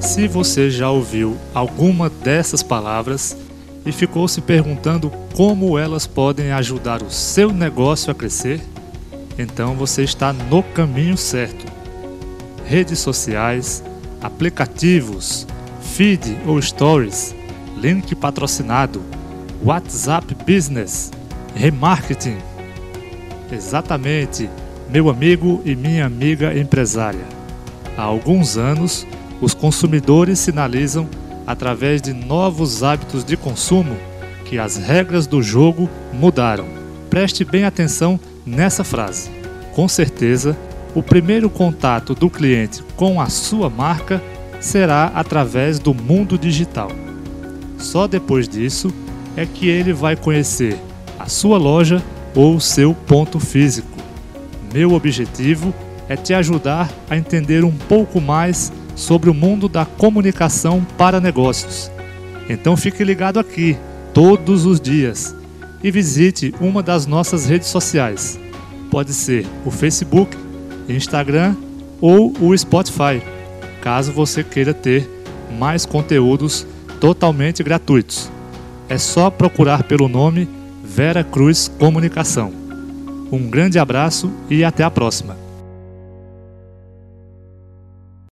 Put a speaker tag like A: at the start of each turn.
A: Se você já ouviu alguma dessas palavras e ficou se perguntando como elas podem ajudar o seu negócio a crescer, então você está no caminho certo. Redes sociais, aplicativos, feed ou stories, link patrocinado, WhatsApp Business, remarketing. Exatamente, meu amigo e minha amiga empresária. Há alguns anos, os consumidores sinalizam, através de novos hábitos de consumo, que as regras do jogo mudaram. Preste bem atenção nessa frase. Com certeza, o primeiro contato do cliente com a sua marca será através do mundo digital. Só depois disso é que ele vai conhecer a sua loja ou o seu ponto físico. Meu objetivo é te ajudar a entender um pouco mais sobre o mundo da comunicação para negócios. Então fique ligado aqui todos os dias e visite uma das nossas redes sociais. Pode ser o Facebook, Instagram ou o Spotify, caso você queira ter mais conteúdos totalmente gratuitos. É só procurar pelo nome Vera Cruz Comunicação. Um grande abraço e até a próxima!